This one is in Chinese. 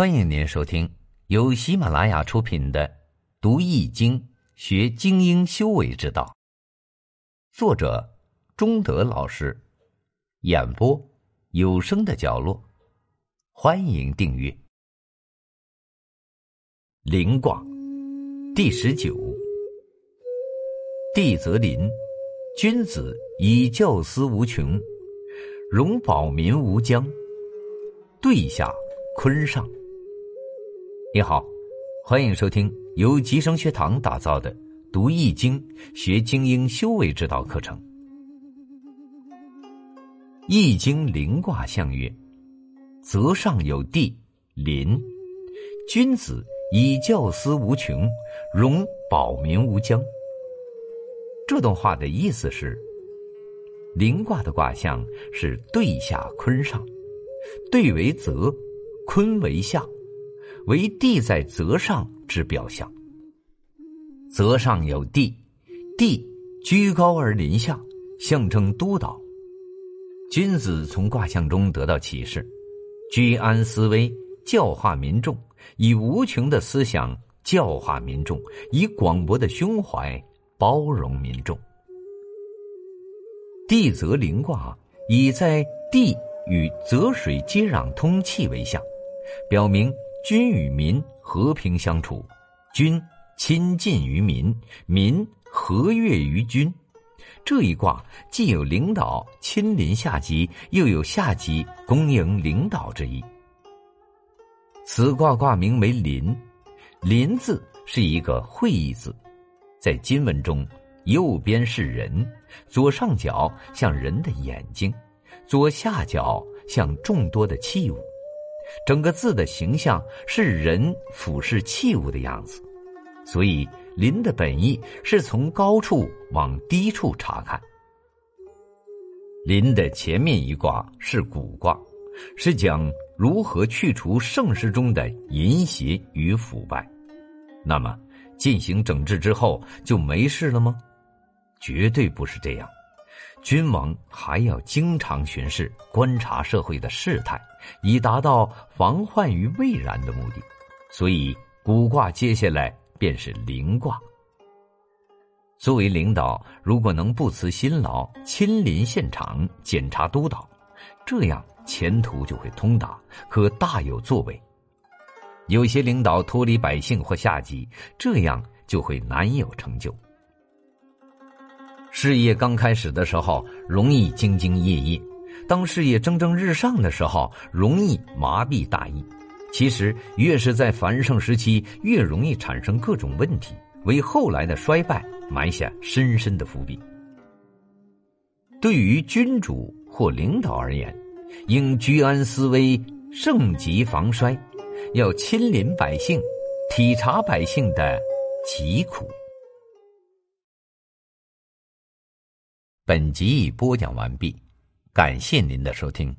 欢迎您收听由喜马拉雅出品的《读易经学精英修为之道》，作者中德老师，演播有声的角落。欢迎订阅。临卦第十九，地则临，君子以教思无穷，容保民无疆。对下坤上。你好，欢迎收听由吉生学堂打造的《读易经学精英修为之道》课程。易经临卦象曰：“泽上有地，临。君子以教思无穷，容保民无疆。”这段话的意思是，临卦的卦象是对下坤上，对为泽，坤为下。为地在泽上之表象，泽上有地，地居高而临下，象征督导。君子从卦象中得到启示，居安思危，教化民众，以无穷的思想教化民众，以广博的胸怀包容民众。地泽临卦以在地与泽水接壤通气为象，表明。君与民和平相处，君亲近于民，民和悦于君。这一卦既有领导亲临下级，又有下级恭迎领导之意。此卦卦名为“临”，“临”字是一个会意字，在金文中，右边是人，左上角像人的眼睛，左下角像众多的器物。整个字的形象是人俯视器物的样子，所以“临”的本意是从高处往低处查看。“临”的前面一卦是古卦，是讲如何去除盛世中的淫邪与腐败。那么，进行整治之后就没事了吗？绝对不是这样。君王还要经常巡视、观察社会的事态，以达到防患于未然的目的。所以，古卦接下来便是临卦。作为领导，如果能不辞辛劳亲临现场检查督导，这样前途就会通达，可大有作为。有些领导脱离百姓或下级，这样就会难有成就。事业刚开始的时候，容易兢兢业业；当事业蒸蒸日上的时候，容易麻痹大意。其实，越是在繁盛时期，越容易产生各种问题，为后来的衰败埋下深深的伏笔。对于君主或领导而言，应居安思危，盛极防衰，要亲临百姓，体察百姓的疾苦。本集已播讲完毕，感谢您的收听。